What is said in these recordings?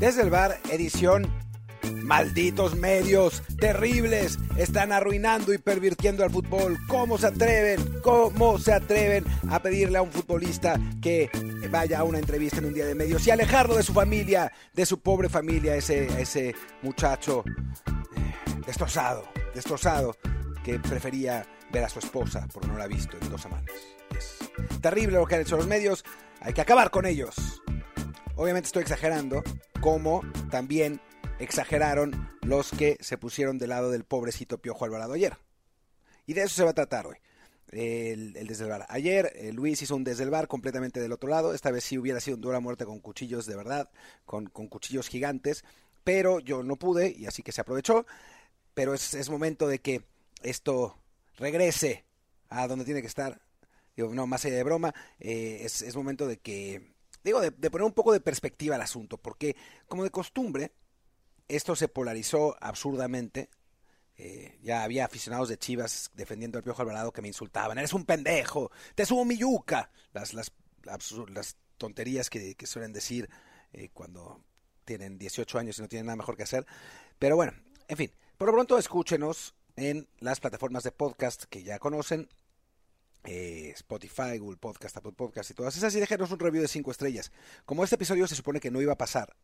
Desde el bar, edición Malditos medios, terribles, están arruinando y pervirtiendo al fútbol. ¿Cómo se atreven? ¿Cómo se atreven a pedirle a un futbolista que vaya a una entrevista en un día de medios y alejarlo de su familia, de su pobre familia, ese, ese muchacho eh, destrozado, destrozado, que prefería ver a su esposa porque no la ha visto en dos semanas? Es terrible lo que han hecho los medios, hay que acabar con ellos. Obviamente estoy exagerando, como también exageraron los que se pusieron del lado del pobrecito Piojo Alvarado ayer. Y de eso se va a tratar hoy. El, el. Ayer eh, Luis hizo un desde el bar completamente del otro lado. Esta vez sí hubiera sido un dura muerte con cuchillos de verdad, con, con, cuchillos gigantes. Pero yo no pude y así que se aprovechó. Pero es, es momento de que esto regrese a donde tiene que estar. Digo, no, más allá de broma, eh, es, es, momento de que, digo, de, de poner un poco de perspectiva al asunto. Porque, como de costumbre, esto se polarizó absurdamente. Eh, ya había aficionados de Chivas defendiendo al Piojo Alvarado que me insultaban. Eres un pendejo, te subo mi yuca. Las, las, las tonterías que, que, suelen decir eh, cuando tienen 18 años y no tienen nada mejor que hacer. Pero bueno, en fin, por lo pronto escúchenos en las plataformas de podcast que ya conocen. Eh, Spotify, Google Podcast, Apple Podcast y todas esas y déjenos un review de 5 estrellas. Como este episodio se supone que no iba a pasar,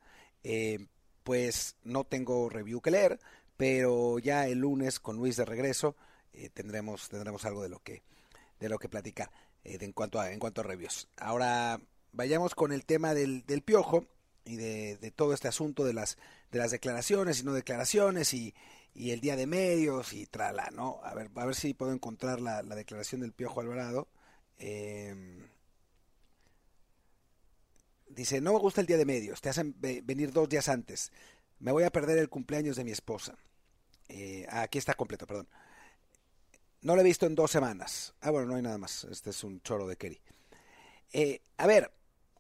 eh, pues no tengo review que leer, pero ya el lunes con Luis de regreso eh, tendremos tendremos algo de lo que de lo que platicar eh, de, en cuanto a en cuanto a reviews. Ahora vayamos con el tema del, del piojo y de, de, todo este asunto de las de las declaraciones y no declaraciones y, y el día de medios y trala, ¿no? A ver, a ver si puedo encontrar la, la declaración del Piojo Alvarado. Eh, Dice, no me gusta el día de medios, te hacen venir dos días antes. Me voy a perder el cumpleaños de mi esposa. Eh, aquí está completo, perdón. No lo he visto en dos semanas. Ah, bueno, no hay nada más. Este es un choro de Kerry. Eh, a ver,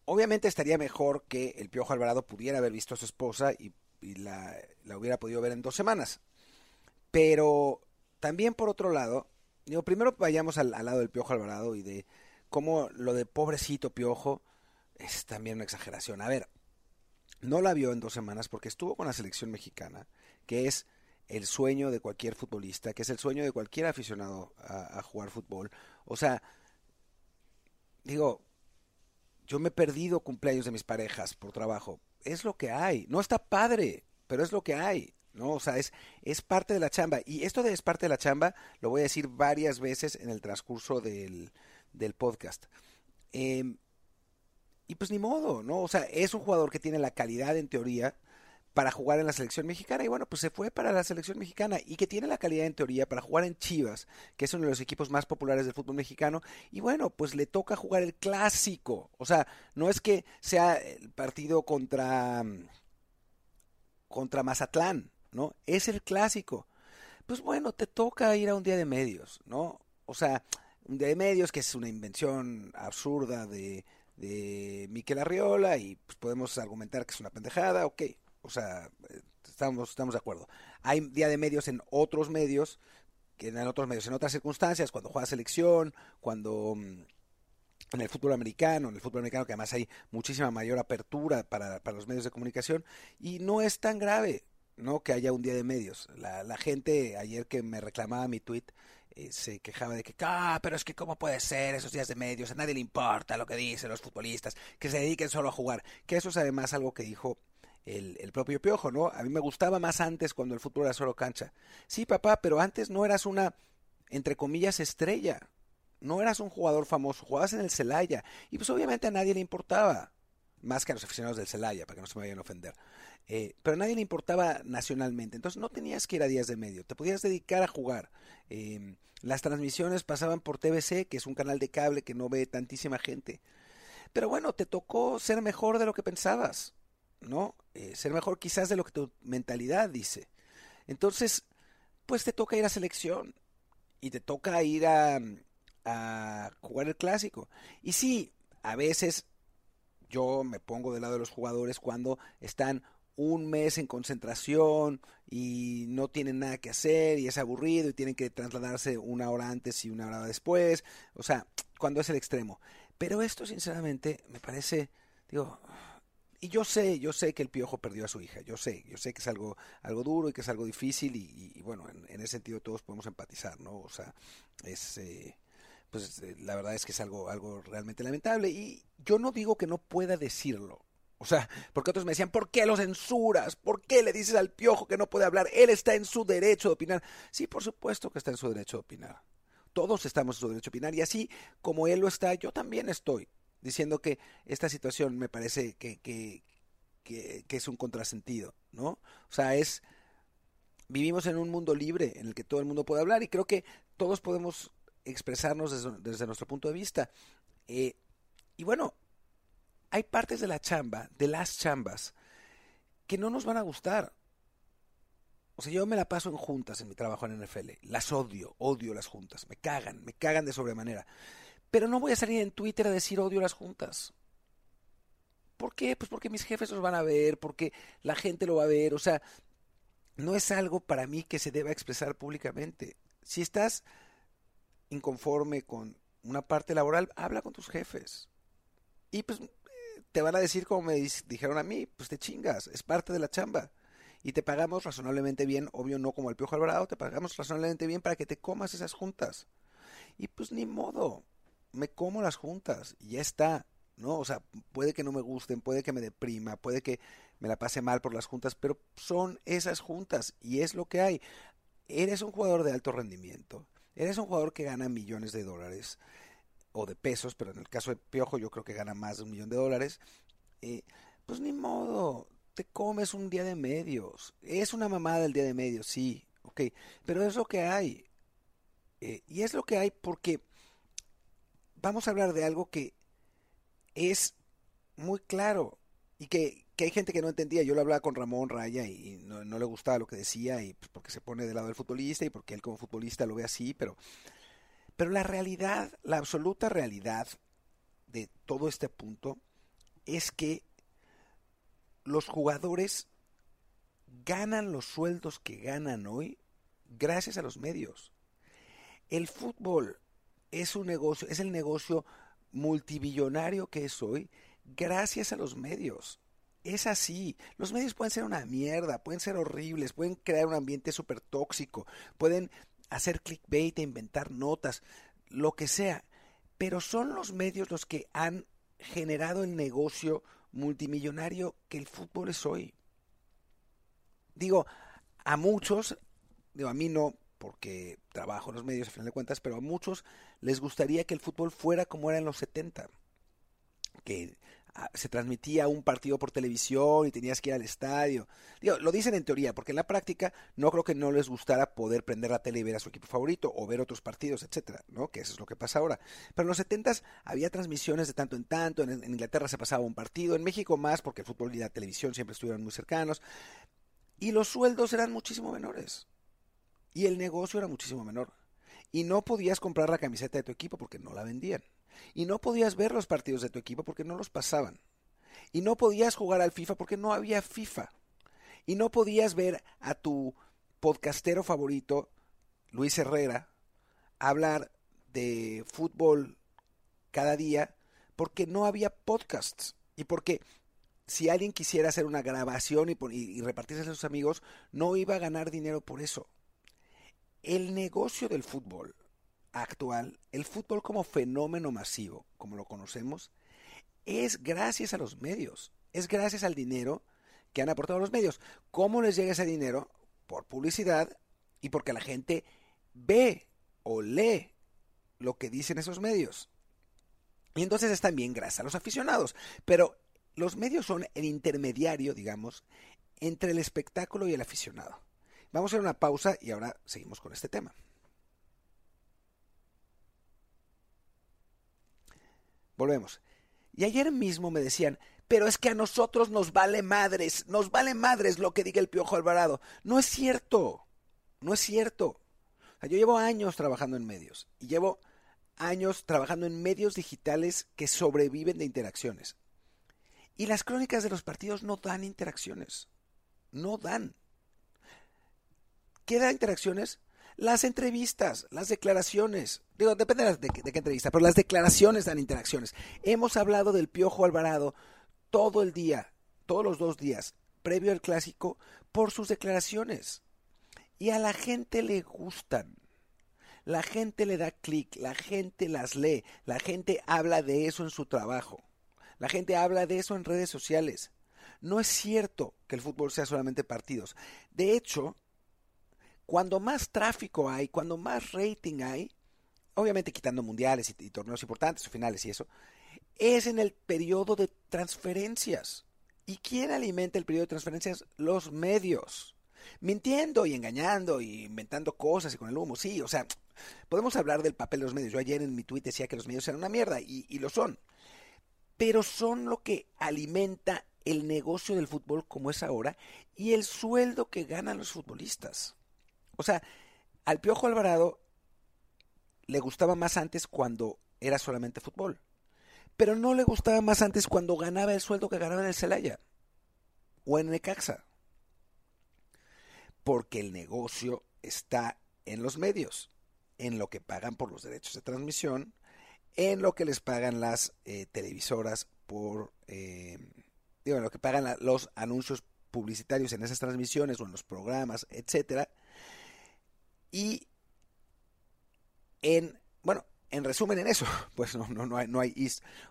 obviamente estaría mejor que el Piojo Alvarado pudiera haber visto a su esposa y, y la, la, hubiera podido ver en dos semanas. Pero también por otro lado, digo, primero vayamos al, lado del Piojo Alvarado y de cómo lo de pobrecito Piojo es también una exageración. A ver, no la vio en dos semanas porque estuvo con la selección mexicana, que es el sueño de cualquier futbolista, que es el sueño de cualquier aficionado a, a jugar fútbol. O sea, digo, yo me he perdido cumpleaños de mis parejas por trabajo. Es lo que hay. No está padre, pero es lo que hay. ¿No? O sea, es, es parte de la chamba. Y esto de es parte de la chamba lo voy a decir varias veces en el transcurso del, del podcast. Eh, y pues ni modo, ¿no? O sea, es un jugador que tiene la calidad en teoría para jugar en la selección mexicana y bueno, pues se fue para la selección mexicana y que tiene la calidad en teoría para jugar en Chivas, que es uno de los equipos más populares del fútbol mexicano y bueno, pues le toca jugar el clásico. O sea, no es que sea el partido contra contra Mazatlán, ¿no? Es el clásico. Pues bueno, te toca ir a un día de medios, ¿no? O sea, un día de medios que es una invención absurda de de Miquel Arriola y pues podemos argumentar que es una pendejada, ok, o sea, estamos, estamos de acuerdo. Hay día de medios en otros medios, que en otros medios, en otras circunstancias, cuando juega selección, cuando en el fútbol americano, en el fútbol americano que además hay muchísima mayor apertura para, para los medios de comunicación y no es tan grave, ¿no? Que haya un día de medios. La, la gente ayer que me reclamaba mi tweet eh, se quejaba de que, ah, pero es que cómo puede ser esos días de medios, a nadie le importa lo que dicen los futbolistas, que se dediquen solo a jugar. Que eso es además algo que dijo el, el, propio Piojo, ¿no? A mí me gustaba más antes cuando el fútbol era solo cancha. Sí, papá, pero antes no eras una, entre comillas, estrella. No eras un jugador famoso, jugabas en el Celaya. Y pues obviamente a nadie le importaba. más que a los aficionados del Celaya, para que no se me vayan a ofender. Eh, pero a nadie le importaba nacionalmente, entonces no tenías que ir a días de medio, te podías dedicar a jugar. Em, las transmisiones pasaban por TBC, que es un canal de cable que no ve tantísima gente. Pero bueno, te tocó ser mejor de lo que pensabas, ¿no? Eh, ser mejor quizás de lo que tu mentalidad dice. Entonces, pues te toca ir a selección y te toca ir a, a jugar el clásico. Y sí, a veces yo me pongo del lado de los jugadores cuando están un mes en concentración y no tienen nada que hacer y es aburrido y tienen que trasladarse una hora antes y una hora después. O sea, cuando es el extremo. Pero esto, sinceramente, me parece, digo, y yo sé, yo sé que el piojo perdió a su hija, yo sé, yo sé que es algo, algo duro y que es algo difícil y, bueno, en, ese sentido todos podemos empatizar, ¿no? O sea, es, eh, pues eh, la verdad es que es algo, algo realmente lamentable y yo no digo que no pueda decirlo. O sea, porque otros me decían, ¿por qué lo censuras? ¿Por qué le dices al piojo que no puede hablar? Él está en su derecho de opinar. Sí, por supuesto que está en su derecho de opinar. Todos estamos en su derecho de opinar y así como él lo está, yo también estoy diciendo que esta situación me parece que, que, que, que es un contrasentido, ¿no? O sea, es vivimos en un mundo libre en el que todo el mundo puede hablar y creo que todos podemos expresarnos desde, nuestro punto de vista. Eh, y bueno, hay partes de la chamba, de las chambas, que no nos van a gustar. O sea, yo me la paso en juntas en mi trabajo en NFL. Las odio, odio las juntas. Me cagan, me cagan de sobremanera. Pero no voy a salir en Twitter a decir odio las juntas. ¿Por qué? Pues porque mis jefes los van a ver, porque la gente lo va a ver. O sea, no es algo para mí que se deba expresar públicamente. Si estás inconforme con una parte laboral, habla con tus jefes. Y pues te van a decir como me dijeron a mí, pues te chingas, es parte de la chamba. Y te pagamos razonablemente bien, obvio no como el Piojo Alvarado, te pagamos razonablemente bien para que te comas esas juntas. Y pues ni modo, me como las juntas y ya está, ¿no? O sea, puede que no me gusten, puede que me deprima, puede que me la pase mal por las juntas, pero son esas juntas y es lo que hay. Eres un jugador de alto rendimiento, Eres un jugador que gana millones de dólares o de pesos, pero en el caso de Piojo yo creo que gana más de un millón de dólares. Eh, pues ni modo, te comes un día de medios. Es una mamada el día de medios, sí, ok, pero es lo que hay. Eh, y es lo que hay porque vamos a hablar de algo que es muy claro y que que hay gente que no entendía. Yo lo hablaba con Ramón Raya y no, le gustaba lo que decía y pues, porque se pone del lado del futbolista y porque él como futbolista lo ve así, pero, pero la realidad, la absoluta realidad de todo este punto es que los jugadores ganan los sueldos que ganan hoy gracias a los medios. El fútbol es un negocio, es el negocio multibillonario que es hoy gracias a los medios es así. Los medios pueden ser una mierda, pueden ser horribles, pueden crear un ambiente súper tóxico, pueden hacer clickbait e inventar notas, lo que sea. Pero son los medios los que han generado el negocio multimillonario que el fútbol es hoy. Digo, a muchos, digo, a mí no, porque trabajo en los medios a final de cuentas, pero a muchos les gustaría que el fútbol fuera como era en los 70. Que se transmitía un partido por televisión y tenías que ir al estadio. Digo, lo dicen en teoría, porque en la práctica no creo que no les gustara poder prender la tele y ver a su equipo favorito o ver otros partidos, etcétera, ¿no? Que eso es lo que pasa ahora. Pero en los 70 había transmisiones de tanto en tanto, en, en Inglaterra se pasaba un partido, en México más, porque el fútbol y la televisión siempre estuvieron muy cercanos, y los sueldos eran muchísimo menores. Y el negocio era muchísimo menor. Y no podías comprar la camiseta de tu equipo porque no la vendían. Y no podías ver los partidos de tu equipo porque no los pasaban. Y no podías jugar al FIFA porque no había FIFA. Y no podías ver a tu podcastero favorito, Luis Herrera, hablar de fútbol cada día porque no había podcasts. Y porque si alguien quisiera hacer una grabación y, y, repartirse a sus amigos, no iba a ganar dinero por eso. El negocio del fútbol actual, el fútbol como fenómeno masivo, como lo conocemos, es gracias a los medios, es gracias al dinero que han aportado los medios. ¿Cómo les llega ese dinero? Por publicidad y porque la gente ve o lee lo que dicen esos medios. Y entonces es también gracias a los aficionados. Pero los medios son el intermediario, digamos, entre el espectáculo y el aficionado. Vamos a hacer una pausa y ahora seguimos con este tema. Volvemos. Y ayer mismo me decían, pero es que a nosotros nos vale madres, nos vale madres lo que diga el Piojo Alvarado. No es cierto, no es cierto. yo llevo años trabajando en medios y llevo años trabajando en medios digitales que sobreviven de interacciones. Y las crónicas de los partidos no dan interacciones. No dan. ¿Qué da interacciones? Las entrevistas, las declaraciones. Digo, depende de, qué entrevista, pero las declaraciones dan interacciones. Hemos hablado del Piojo Alvarado todo el día, todos los dos días, previo al clásico, por sus declaraciones. Y a la gente le gustan. La gente le da clic, la gente las lee, la gente habla de eso en su trabajo, la gente habla de eso en redes sociales. No es cierto que el fútbol sea solamente partidos. De hecho, cuando más tráfico hay, cuando más rating hay, obviamente quitando mundiales y, torneos importantes o finales y eso, es en el periodo de transferencias. ¿Y quién alimenta el periodo de transferencias? Los medios. Mintiendo y engañando y inventando cosas y con el humo, sí, o sea, podemos hablar del papel de los medios. Yo ayer en mi tweet decía que los medios eran una mierda y, lo son. Pero son lo que alimenta el negocio del fútbol como es ahora y el sueldo que ganan los futbolistas. O sea, al Piojo Alvarado le gustaba más antes cuando era solamente fútbol. Pero no le gustaba más antes cuando ganaba el sueldo que ganaba en el Celaya o en Necaxa. Porque el negocio está en los medios, en lo que pagan por los derechos de transmisión, en lo que les pagan las eh, televisoras por, eh, digo, en lo que pagan los anuncios publicitarios en esas transmisiones o en los programas, etcétera. Y en, bueno, en resumen en eso, pues no, no, no hay, no hay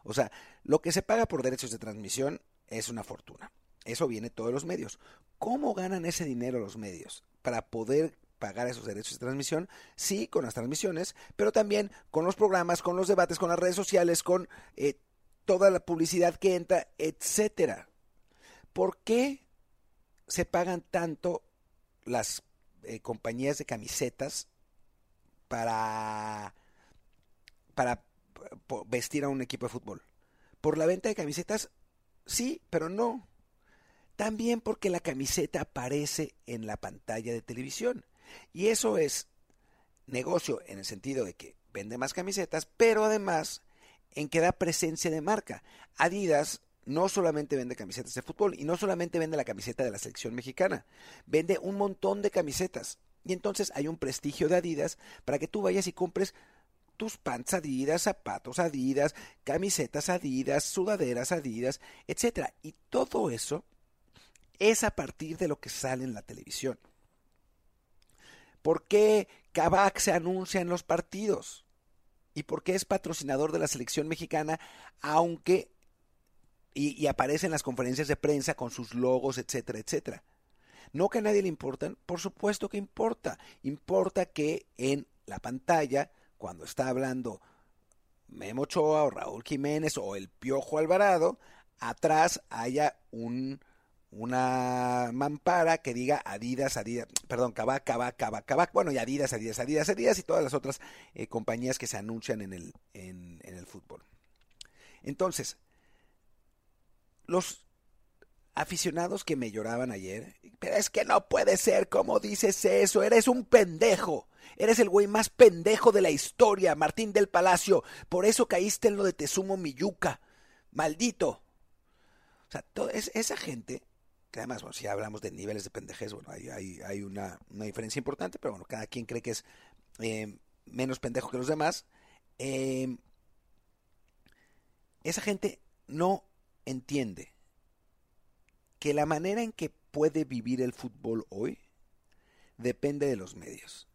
O sea, lo que se paga por derechos de transmisión es una fortuna. Eso viene todos los medios. ¿Cómo ganan ese dinero los medios? Para poder pagar esos derechos de transmisión, sí, con las transmisiones, pero también con los programas, con los debates, con las redes sociales, con eh, toda la publicidad que entra, etcétera. ¿Por qué se pagan tanto las eh, compañías de camisetas para para vestir a un equipo de fútbol. Por la venta de camisetas, sí, pero no. También porque la camiseta aparece en la pantalla de televisión. Y eso es negocio en el sentido de que vende más camisetas, pero además en que da presencia de marca. Adidas no solamente vende camisetas de fútbol y no solamente vende la camiseta de la selección mexicana, vende un montón de camisetas. Y entonces hay un prestigio de Adidas para que tú vayas y compres tus pants Adidas, zapatos Adidas, camisetas Adidas, sudaderas Adidas, etc. Y todo eso es a partir de lo que sale en la televisión. ¿Por qué Kavak se anuncia en los partidos? ¿Y por qué es patrocinador de la selección mexicana, aunque y, y, aparece en las conferencias de prensa con sus logos, etcétera, etcétera? No que a nadie le importan, por supuesto que importa. Importa que en la pantalla cuando está hablando Memo Ochoa o Raúl Jiménez o el Piojo Alvarado, atrás haya un, una mampara que diga Adidas, Adidas, perdón, Kavak, Kavak, Kavak, Kavak, bueno, y Adidas, Adidas, Adidas, Adidas y todas las otras eh, compañías que se anuncian en el, en, en el fútbol. Entonces, los aficionados que me lloraban ayer, pero es que no puede ser, ¿cómo dices eso? Eres un pendejo. Eres el güey más pendejo de la historia, Martín del Palacio. Por eso caíste en lo de Tesumo Miyuca. Maldito. O sea, esa gente, que además, bueno, si hablamos de niveles de pendejez, bueno, hay, hay, una, diferencia importante, pero bueno, cada quien cree que es eh, menos pendejo que los demás. Eh, esa gente no entiende que la manera en que puede vivir el fútbol hoy depende de los medios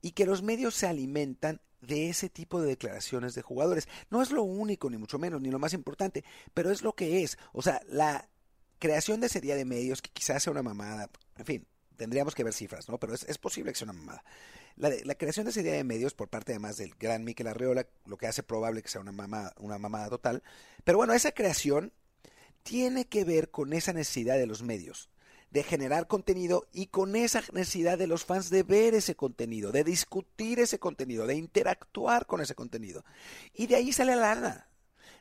y que los medios se alimentan de ese tipo de declaraciones de jugadores. No es lo único, ni mucho menos, ni lo más importante, pero es lo que es. O sea, la creación de día de medios, que quizás sea una mamada, en fin, tendríamos que ver cifras, ¿no? Pero es, posible que sea una mamada. La, creación de ese día de medios por parte además del gran Miquel Arreola, lo que hace probable que sea una mamada, una mamada total. Pero bueno, esa creación tiene que ver con esa necesidad de los medios de generar contenido y con esa necesidad de los fans de ver ese contenido, de discutir ese contenido, de interactuar con ese contenido. Y de ahí sale la lana.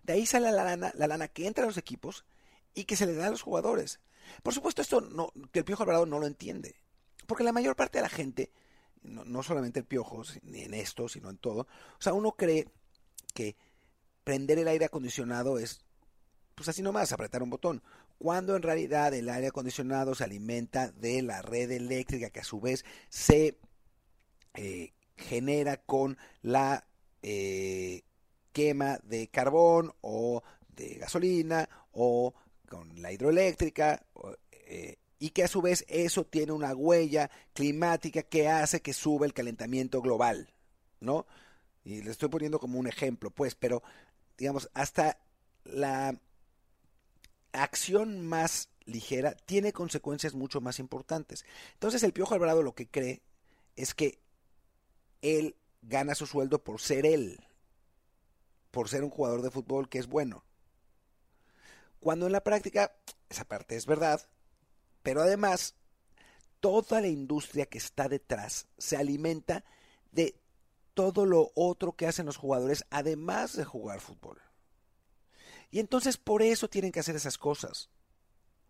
De ahí sale la lana, la lana que entra a los equipos y que se le da a los jugadores. Por supuesto, esto no, que el Piojo Alvarado no lo entiende. Porque la mayor parte de la gente, no, no solamente el Piojo, ni en esto, sino en todo, o sea, uno cree que prender el aire acondicionado es pues así nomás, apretar un botón. Cuando en realidad el aire acondicionado se alimenta de la red eléctrica que a su vez se eh, genera con la eh, quema de carbón o de gasolina o con la hidroeléctrica eh, y que a su vez eso tiene una huella climática que hace que suba el calentamiento global, ¿no? Y le estoy poniendo como un ejemplo, pues, pero digamos, hasta la acción más ligera tiene consecuencias mucho más importantes. Entonces el Piojo Alvarado lo que cree es que él gana su sueldo por ser él, por ser un jugador de fútbol que es bueno. Cuando en la práctica esa parte es verdad, pero además toda la industria que está detrás se alimenta de todo lo otro que hacen los jugadores además de jugar fútbol. Y entonces por eso tienen que hacer esas cosas.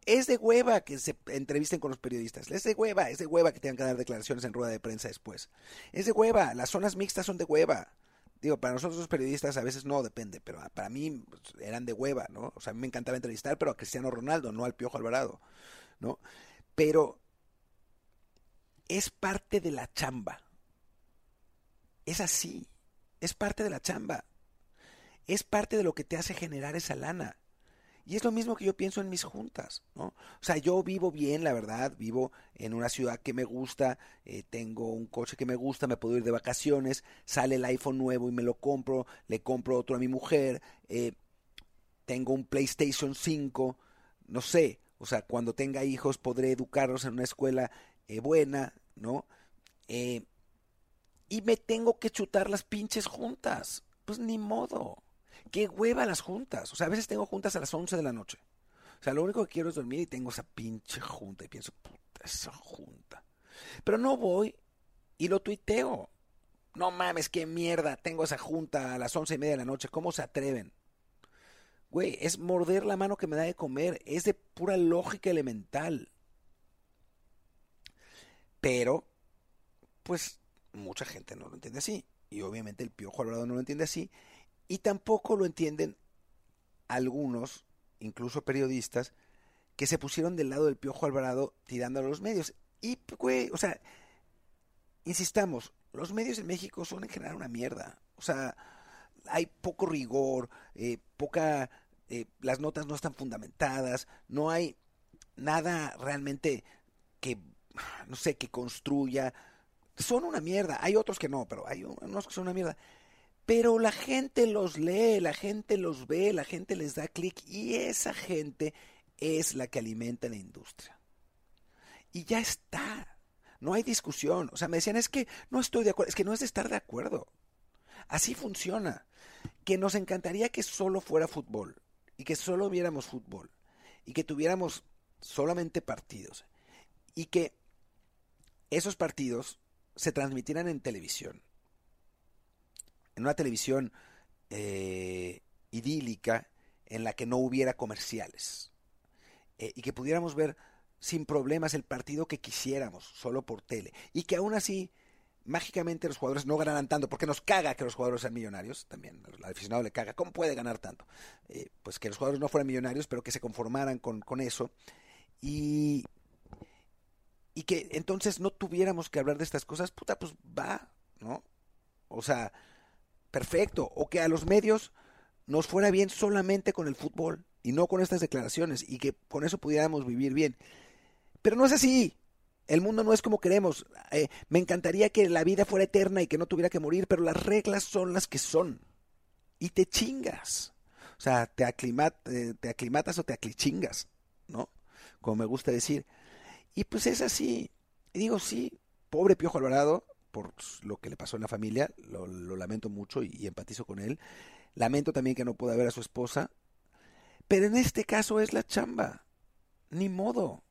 Es de hueva que se entrevisten con los periodistas. Es de hueva, es de hueva que tengan que dar declaraciones en rueda de prensa después. Es de hueva, las zonas mixtas son de hueva. Digo, para nosotros los periodistas a veces no depende, pero para mí pues, eran de hueva, ¿no? O sea, a mí me encantaba entrevistar, pero a Cristiano Ronaldo, no al Piojo Alvarado, ¿no? Pero es parte de la chamba. Es así, es parte de la chamba es parte de lo que te hace generar esa lana. Y es lo mismo que yo pienso en mis juntas, ¿no? O sea, yo vivo bien, la verdad, vivo en una ciudad que me gusta, eh, tengo un coche que me gusta, me puedo ir de vacaciones, sale el iPhone nuevo y me lo compro, le compro otro a mi mujer, eh, tengo un PlayStation 5, no sé, o sea, cuando tenga hijos podré educarlos en una escuela eh, buena, ¿no? y me tengo que chutar las pinches juntas, pues ni modo. Qué hueva las juntas. O sea, a veces tengo juntas a las 11 de la noche. O sea, lo único que quiero es dormir y tengo esa pinche junta. Y pienso, puta, esa junta. Pero no voy y lo tuiteo. No mames, qué mierda. Tengo esa junta a las once y media de la noche. ¿Cómo se atreven? Güey, es morder la mano que me da de comer. Es de pura lógica elemental. Pero, pues, mucha gente no lo entiende así. Y obviamente el Piojo Alvarado no lo entiende así. Y tampoco lo entienden algunos, incluso periodistas, que se pusieron del lado del Piojo Alvarado tirando a los medios. Y, güey, o sea, insistamos, los medios en México son en general una mierda. O sea, hay poco rigor, eh, poca, eh, las notas no están fundamentadas, no hay nada realmente que, no sé, que construya. Son una mierda. Hay otros que no, pero hay unos que son una mierda. Pero la gente los lee, la gente los ve, la gente les da clic y esa gente es la que alimenta la industria. Y ya está. No hay discusión. O sea, me decían, es que no estoy de acuerdo. Es que no es de estar de acuerdo. Así funciona. Que nos encantaría que solo fuera fútbol. Y que solo viéramos fútbol. Y que tuviéramos solamente partidos. Y que esos partidos se transmitieran en televisión en una televisión eh, idílica en la que no hubiera comerciales eh, y que pudiéramos ver sin problemas el partido que quisiéramos, solo por tele, y que aún así mágicamente los jugadores no ganaran tanto, porque nos caga que los jugadores sean millonarios, también al aficionado le caga, ¿cómo puede ganar tanto? Eh, pues que los jugadores no fueran millonarios, pero que se conformaran con, con eso, y, y que entonces no tuviéramos que hablar de estas cosas, puta, pues va, ¿no? O sea, perfecto, o que a los medios nos fuera bien solamente con el fútbol y no con estas declaraciones y que con eso pudiéramos vivir bien. Pero no es así. El mundo no es como queremos. Eh, me encantaría que la vida fuera eterna y que no tuviera que morir, pero las reglas son las que son. Y te chingas. O sea, te, eh, te aclimatas o te aclichingas, ¿no? Como me gusta decir. Y pues es así. Y digo, sí, pobre Piojo Alvarado, por lo que le pasó en la familia, lo, lamento mucho y, empatizo con él. Lamento también que no pueda ver a su esposa, Pero en este caso es la chamba. Ni modo.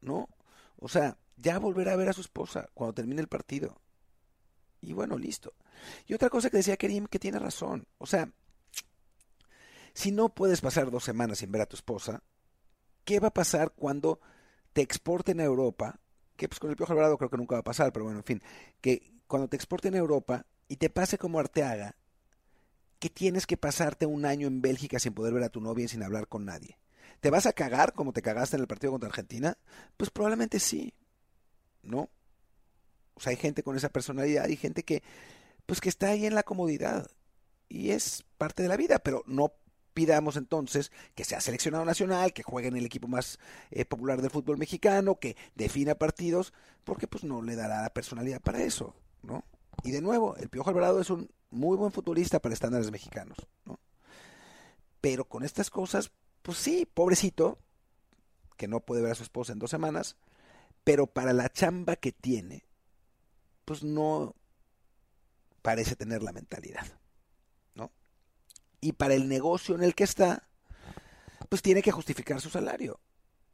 ¿No? O sea, ya volverá a ver a su esposa cuando termine el partido. Y bueno, listo. Y otra cosa que decía Kerim, que tiene razón. O sea, si no puedes pasar dos semanas sin ver a tu esposa, ¿qué va a pasar cuando te exporten a Europa? Que pues con el Piojo Alvarado creo que nunca va a pasar, pero bueno, en fin. Que cuando te exporten a Europa y te pase como Arteaga, que tienes que pasarte un año en Bélgica sin poder ver a tu novia y sin hablar con nadie. ¿Te vas a cagar como te cagaste en el partido contra Argentina? Pues probablemente sí. ¿No? O sea, hay gente con esa personalidad y gente que, pues que está ahí en la comodidad. Y es parte de la vida, pero no pidamos entonces que sea seleccionado nacional, que juegue en el equipo más eh, popular del fútbol mexicano, que defina partidos, porque pues no le dará la personalidad para eso, ¿no? Y de nuevo, el Piojo Alvarado es un muy buen futbolista para estándares mexicanos, ¿no? Pero con estas cosas, pues sí, pobrecito, que no puede ver a su esposa en dos semanas, pero para la chamba que tiene, pues no parece tener la mentalidad, ¿no? Y para el negocio en el que está, pues tiene que justificar su salario.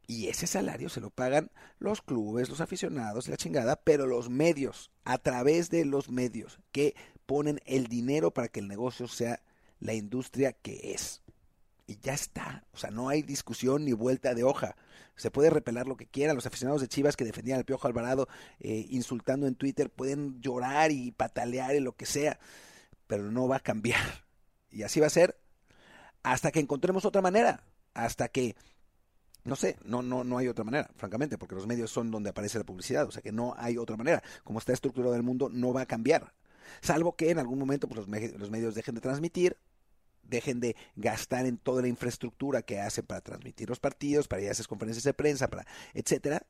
Y ese salario se lo pagan los clubes, los aficionados, la chingada, pero los medios, a través de los medios que ponen el dinero para que el negocio sea la industria que es. Y ya está. O sea, no hay discusión ni vuelta de hoja. Se puede repelar lo que quiera. Los aficionados de Chivas que defendían al Piojo Alvarado eh, insultando en Twitter pueden llorar y patalear y lo que sea. Pero no va a cambiar. Y así va a ser hasta que encontremos otra manera. Hasta que no sé, no, no, no hay otra manera, francamente, porque los medios son donde aparece la publicidad, o sea que no hay otra manera. Como está estructurado el mundo, no va a cambiar. Salvo que en algún momento pues, los, los medios dejen de transmitir, dejen de gastar en toda la infraestructura que hacen para transmitir los partidos, para ir a esas conferencias de prensa, para etcétera,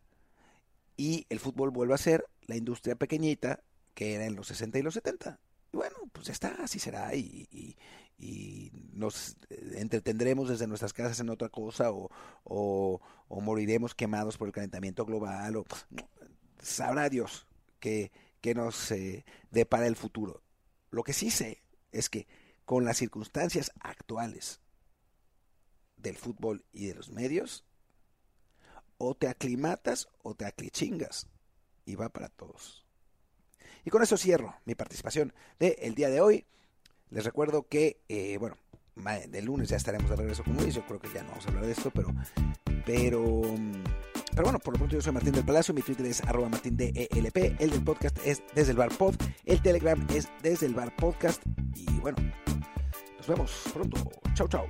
y el fútbol vuelve a ser la industria pequeñita que era en los 60 y los 70. Y bueno, pues ya está, así será, y, y nos entretendremos desde nuestras casas en otra cosa o, o, moriremos quemados por el calentamiento global o sabrá Dios que, que nos eh, depara el futuro. Lo que sí sé es que con las circunstancias actuales del fútbol y de los medios, o te aclimatas o te aclichingas. Y va para todos. Y con eso cierro mi participación del el día de hoy. Les recuerdo que, eh, bueno, del lunes ya estaremos de regreso con Luis. Yo creo que ya no vamos a hablar de esto, pero, pero, pero bueno, por lo pronto yo soy Martín del Palacio. Mi Twitter es arroba martín e El del podcast es desde el bar pod. El Telegram es desde el bar podcast. Y bueno, nos vemos pronto. Chau, chau.